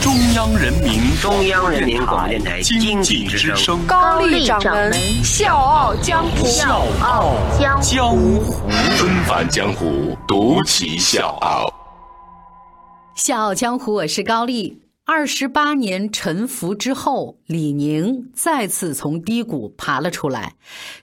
中央人民中央人民广播电台经经济之济之声声，高丽掌门笑傲江湖。笑傲江湖江湖。纷繁江湖，独骑笑傲。笑傲江湖，我是高丽。二十八年沉浮之后，李宁再次从低谷爬了出来。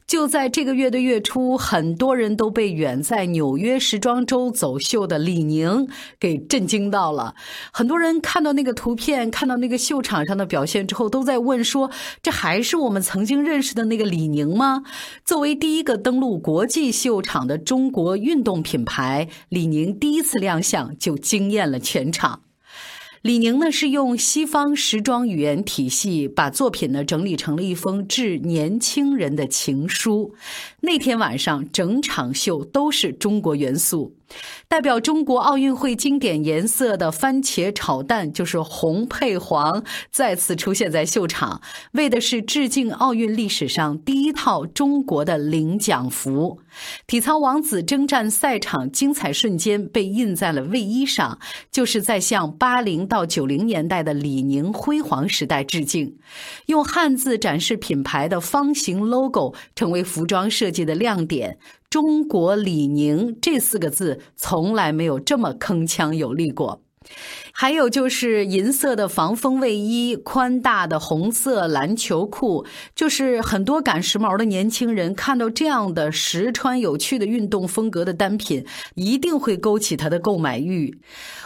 就在这个月的月初，很多人都被远在纽约时装周走秀的李宁给震惊到了。很多人看到那个图片，看到那个秀场上的表现之后，都在问说：这还是我们曾经认识的那个李宁吗？作为第一个登陆国际秀场的中国运动品牌，李宁第一次亮相就惊艳了全场。李宁呢是用西方时装语言体系把作品呢整理成了一封致年轻人的情书。那天晚上，整场秀都是中国元素，代表中国奥运会经典颜色的番茄炒蛋就是红配黄，再次出现在秀场，为的是致敬奥运历史上第一套中国的领奖服。体操王子征战赛场精彩瞬间被印在了卫衣上，就是在向八零到九零年代的李宁辉煌时代致敬。用汉字展示品牌的方形 logo 成为服装设计的亮点。中国李宁这四个字从来没有这么铿锵有力过。还有就是银色的防风卫衣，宽大的红色篮球裤，就是很多赶时髦的年轻人看到这样的实穿有趣的运动风格的单品，一定会勾起他的购买欲。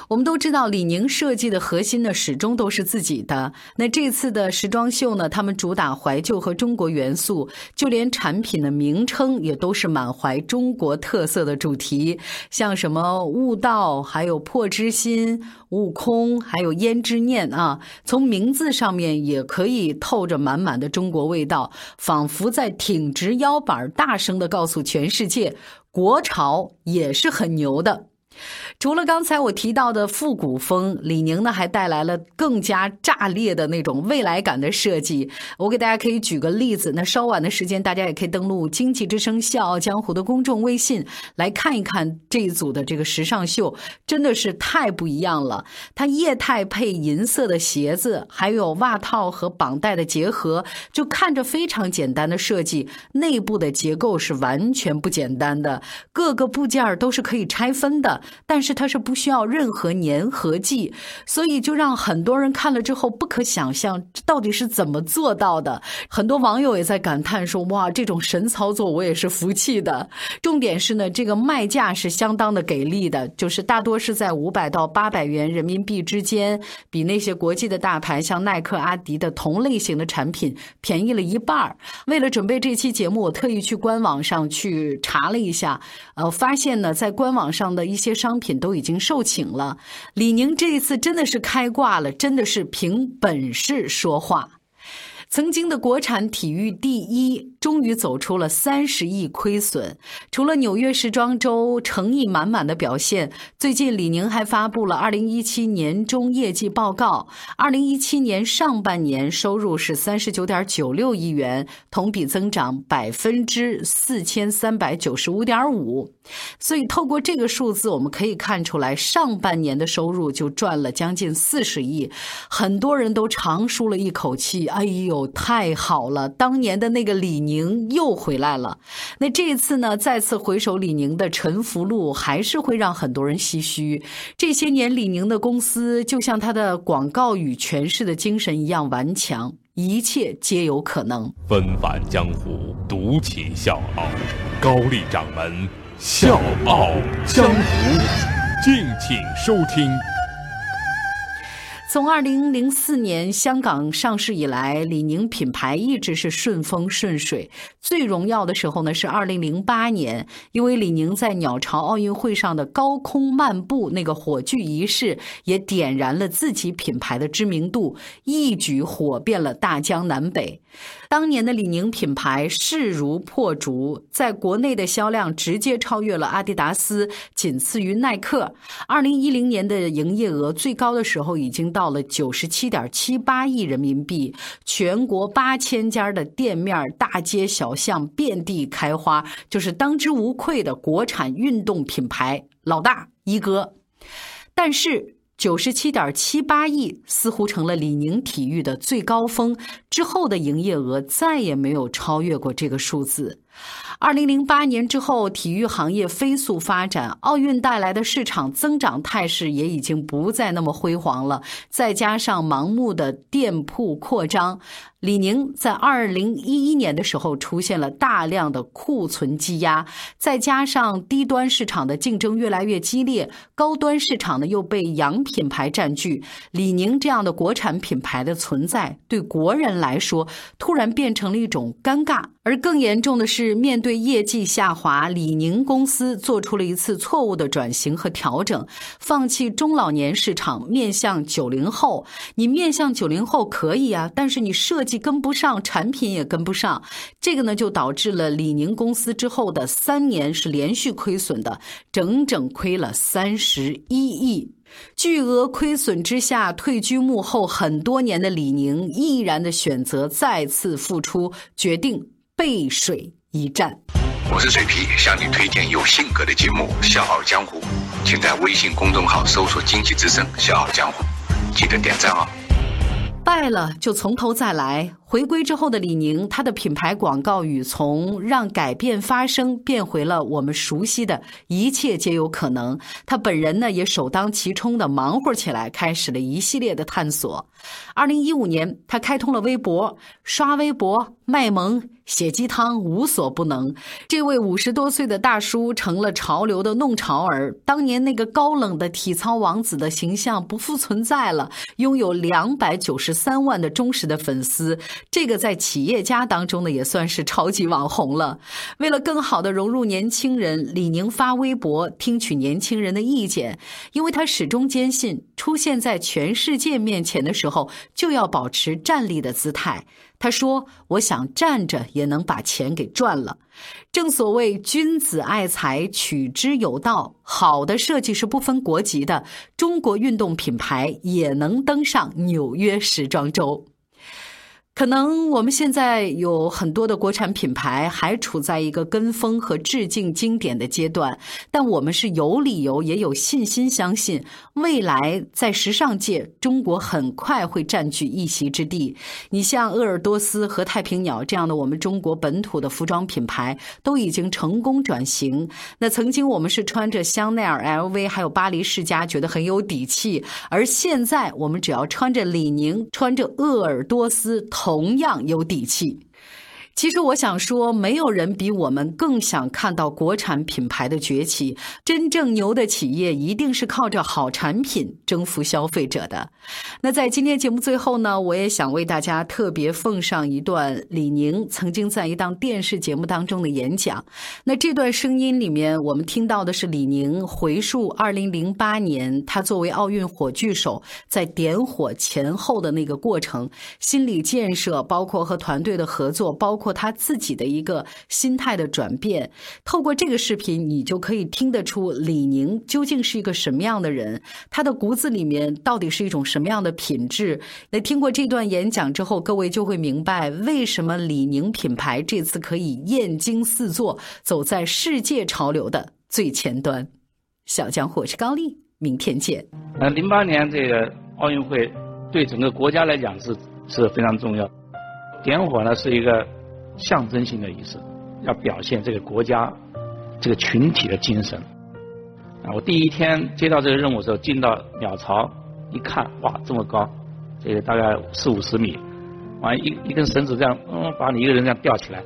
我们都知道，李宁设计的核心呢，始终都是自己的。那这次的时装秀呢，他们主打怀旧和中国元素，就连产品的名称也都是满怀中国特色的主题，像什么悟道，还有破之心、悟，空还有胭脂念啊，从名字上面也可以透着满满的中国味道，仿佛在挺直腰板，大声的告诉全世界，国潮也是很牛的。除了刚才我提到的复古风，李宁呢还带来了更加炸裂的那种未来感的设计。我给大家可以举个例子，那稍晚的时间大家也可以登录《经济之声笑傲江湖》的公众微信来看一看这一组的这个时尚秀，真的是太不一样了。它液态配银色的鞋子，还有袜套和绑带的结合，就看着非常简单的设计，内部的结构是完全不简单的，各个部件都是可以拆分的。但是它是不需要任何粘合剂，所以就让很多人看了之后不可想象，这到底是怎么做到的？很多网友也在感叹说：“哇，这种神操作我也是服气的。”重点是呢，这个卖价是相当的给力的，就是大多是在五百到八百元人民币之间，比那些国际的大牌像耐克、阿迪的同类型的产品便宜了一半。为了准备这期节目，我特意去官网上去查了一下，呃，发现呢，在官网上的一些商品都已经售罄了。李宁这一次真的是开挂了，真的是凭本事说话。曾经的国产体育第一，终于走出了三十亿亏损。除了纽约时装周诚意满满的表现，最近李宁还发布了二零一七年中业绩报告。二零一七年上半年收入是三十九点九六亿元，同比增长百分之四千三百九十五点五。所以透过这个数字，我们可以看出来，上半年的收入就赚了将近四十亿，很多人都长舒了一口气。哎呦，太好了！当年的那个李宁宁又回来了。那这一次呢，再次回首李宁的沉浮路，还是会让很多人唏嘘。这些年，李宁的公司就像他的广告语诠释的精神一样顽强，一切皆有可能。纷繁江湖，独起笑傲。高丽掌门笑傲江湖，敬请收听。从二零零四年香港上市以来，李宁品牌一直是顺风顺水。最荣耀的时候呢，是二零零八年，因为李宁在鸟巢奥运会上的高空漫步那个火炬仪式，也点燃了自己品牌的知名度，一举火遍了大江南北。当年的李宁品牌势如破竹，在国内的销量直接超越了阿迪达斯，仅次于耐克。二零一零年的营业额最高的时候已经到到了九十七点七八亿人民币，全国八千家的店面，大街小巷遍地开花，就是当之无愧的国产运动品牌老大一哥。但是。九十七点七八亿似乎成了李宁体育的最高峰，之后的营业额再也没有超越过这个数字。二零零八年之后，体育行业飞速发展，奥运带来的市场增长态势也已经不再那么辉煌了。再加上盲目的店铺扩张，李宁在二零一一年的时候出现了大量的库存积压，再加上低端市场的竞争越来越激烈，高端市场呢又被洋品牌占据，李宁这样的国产品牌的存在，对国人来说突然变成了一种尴尬。而更严重的是，面对业绩下滑，李宁公司做出了一次错误的转型和调整，放弃中老年市场，面向九零后。你面向九零后可以啊，但是你设计跟不上，产品也跟不上，这个呢就导致了李宁公司之后的三年是连续亏损的，整整亏了三十一亿。巨额亏损之下，退居幕后很多年的李宁，毅然的选择再次复出，决定。背水一战。我是水皮，向你推荐有性格的节目《笑傲江湖》，请在微信公众号搜索“经济之声笑傲江湖”，记得点赞哦。败了就从头再来。回归之后的李宁，他的品牌广告语从“让改变发生”变回了我们熟悉的一切皆有可能。他本人呢，也首当其冲的忙活起来，开始了一系列的探索。二零一五年，他开通了微博，刷微博、卖萌、写鸡汤，无所不能。这位五十多岁的大叔成了潮流的弄潮儿。当年那个高冷的体操王子的形象不复存在了，拥有两百九十三万的忠实的粉丝。这个在企业家当中呢，也算是超级网红了。为了更好的融入年轻人，李宁发微博听取年轻人的意见，因为他始终坚信，出现在全世界面前的时候，就要保持站立的姿态。他说：“我想站着也能把钱给赚了。”正所谓君子爱财，取之有道。好的设计是不分国籍的，中国运动品牌也能登上纽约时装周。可能我们现在有很多的国产品牌还处在一个跟风和致敬经典的阶段，但我们是有理由也有信心相信，未来在时尚界，中国很快会占据一席之地。你像鄂尔多斯和太平鸟这样的我们中国本土的服装品牌，都已经成功转型。那曾经我们是穿着香奈儿、LV 还有巴黎世家，觉得很有底气，而现在我们只要穿着李宁、穿着鄂尔多斯。同样有底气。其实我想说，没有人比我们更想看到国产品牌的崛起。真正牛的企业一定是靠着好产品征服消费者的。那在今天节目最后呢，我也想为大家特别奉上一段李宁曾经在一档电视节目当中的演讲。那这段声音里面，我们听到的是李宁回述2008年他作为奥运火炬手在点火前后的那个过程，心理建设，包括和团队的合作，包。括他自己的一个心态的转变，透过这个视频，你就可以听得出李宁究竟是一个什么样的人，他的骨子里面到底是一种什么样的品质。那听过这段演讲之后，各位就会明白为什么李宁品牌这次可以艳惊四座，走在世界潮流的最前端。小江湖是高丽，明天见。呃，零八年这个奥运会对整个国家来讲是是非常重要，点火呢是一个。象征性的仪式，要表现这个国家、这个群体的精神。啊，我第一天接到这个任务的时候，进到鸟巢一看，哇，这么高，这个大概四五十米，完一一根绳子这样，嗯，把你一个人这样吊起来，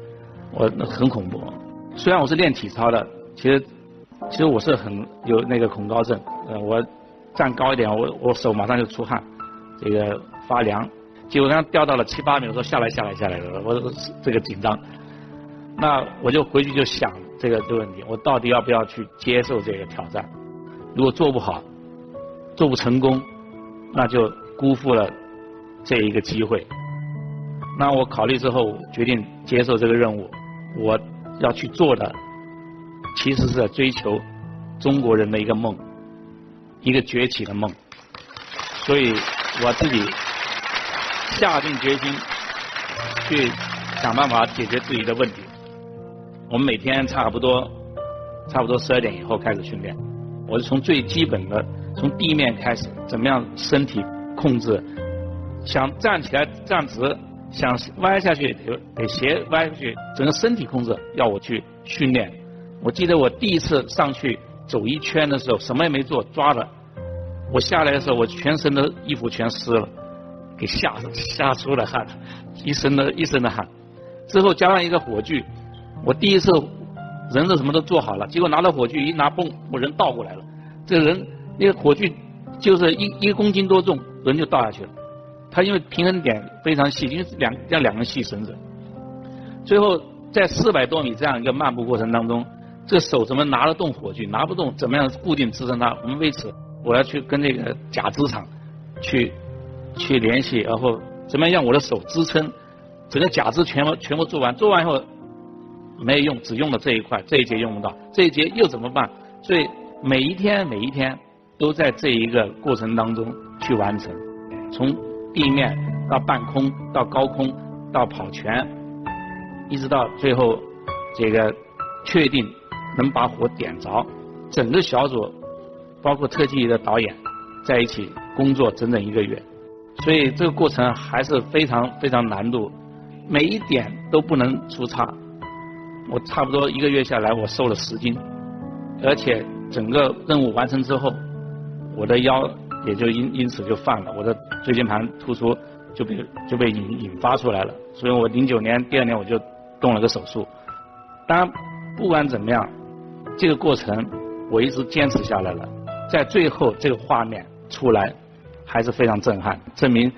我那很恐怖。虽然我是练体操的，其实其实我是很有那个恐高症。呃，我站高一点，我我手马上就出汗。这个发凉，结果刚掉到了七八米，我说下来下来下来了，我这个紧张，那我就回去就想这个这个问题，我到底要不要去接受这个挑战？如果做不好，做不成功，那就辜负了这一个机会。那我考虑之后决定接受这个任务，我要去做的其实是在追求中国人的一个梦，一个崛起的梦。所以我自己下定决心去想办法解决自己的问题。我们每天差不多差不多十二点以后开始训练，我是从最基本的从地面开始，怎么样身体控制，想站起来站直。想歪下去得得斜歪下去，整个身体控制要我去训练。我记得我第一次上去走一圈的时候，什么也没做，抓着我下来的时候，我全身的衣服全湿了，给吓吓出了汗，一身的一身的汗。之后加上一个火炬，我第一次人是什么都做好了，结果拿到火炬一拿嘣，我人倒过来了。这人那个火炬就是一一公斤多重，人就倒下去了。他因为平衡点非常细，因为两要两根细绳子，最后在四百多米这样一个漫步过程当中，这手怎么拿得动火炬，拿不动，怎么样固定支撑它？我们为此，我要去跟那个假肢厂去去联系，然后怎么样让我的手支撑？整个假肢全部全部做完，做完以后没有用，只用了这一块，这一节用不到，这一节又怎么办？所以每一天每一天都在这一个过程当中去完成，从。地面到半空到高空到跑全，一直到最后这个确定能把火点着，整个小组包括特技的导演在一起工作整整一个月，所以这个过程还是非常非常难度，每一点都不能出差。我差不多一个月下来，我瘦了十斤，而且整个任务完成之后，我的腰。也就因因此就犯了，我的椎间盘突出就被就被引引发出来了，所以我零九年第二年我就动了个手术。当然，不管怎么样，这个过程我一直坚持下来了，在最后这个画面出来还是非常震撼，证明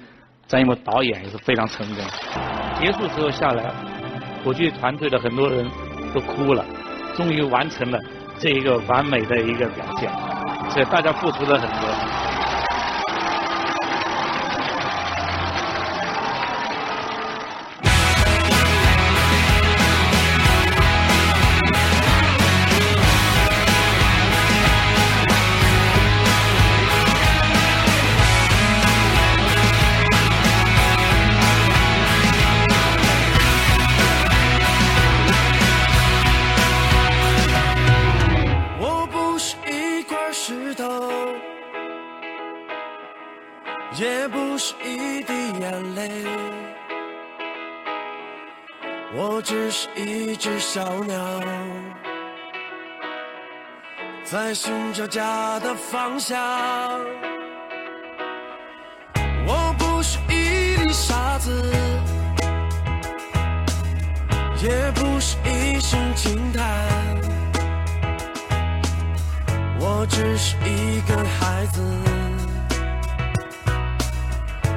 张艺谋导演也是非常成功。结束之后下来，我剧团队的很多人都哭了，终于完成了这一个完美的一个表现，所以大家付出了很多。我只是一只小鸟在寻找家的方向。我不是一粒沙子，也不是一声轻叹。我只是一个孩子，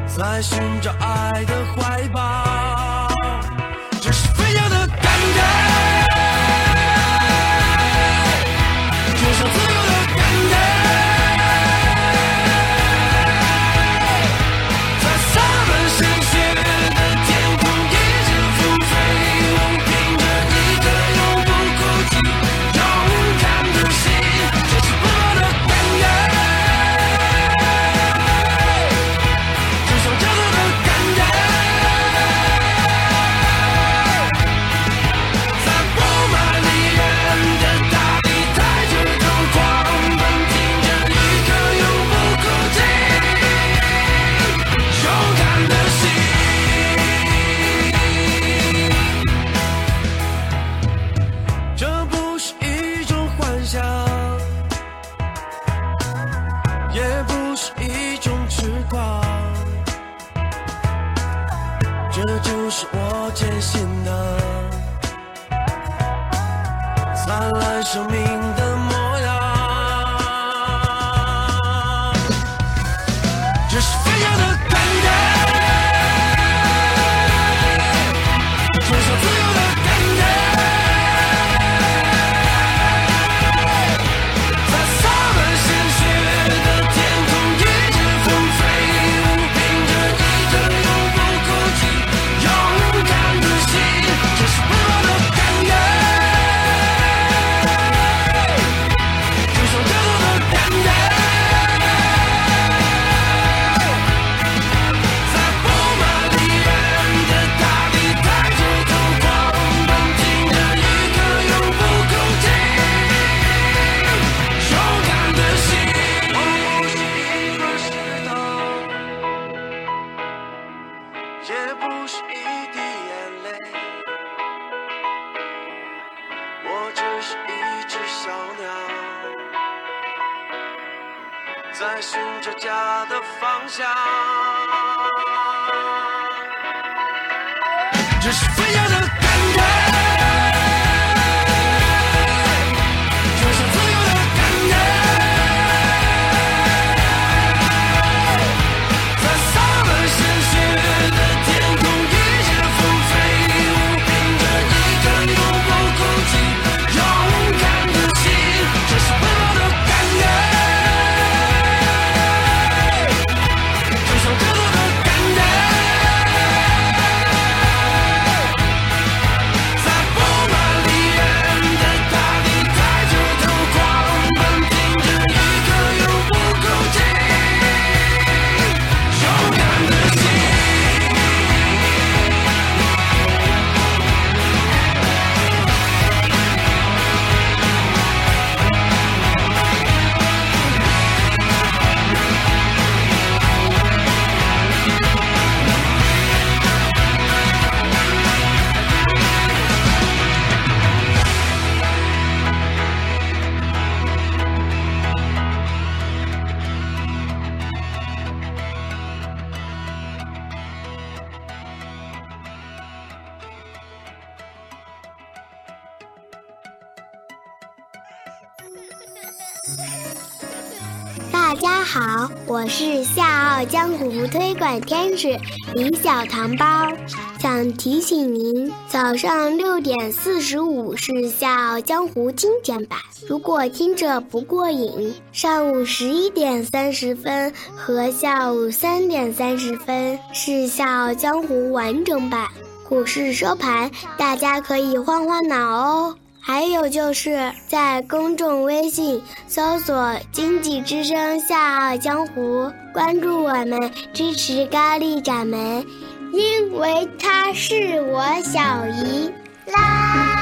在寻找爱的怀抱。想要的感觉。大家好，我是《笑傲江湖》推广天使李小糖包，想提醒您，早上六点四十五是《笑傲江湖》精简版，如果听着不过瘾，上午十一点三十分和下午三点三十分是《笑傲江湖》完整版。股市收盘，大家可以换换脑哦。还有就是在公众微信搜索“经济之声笑傲江湖”，关注我们，支持高丽掌门，因为她是我小姨。啦啦啦。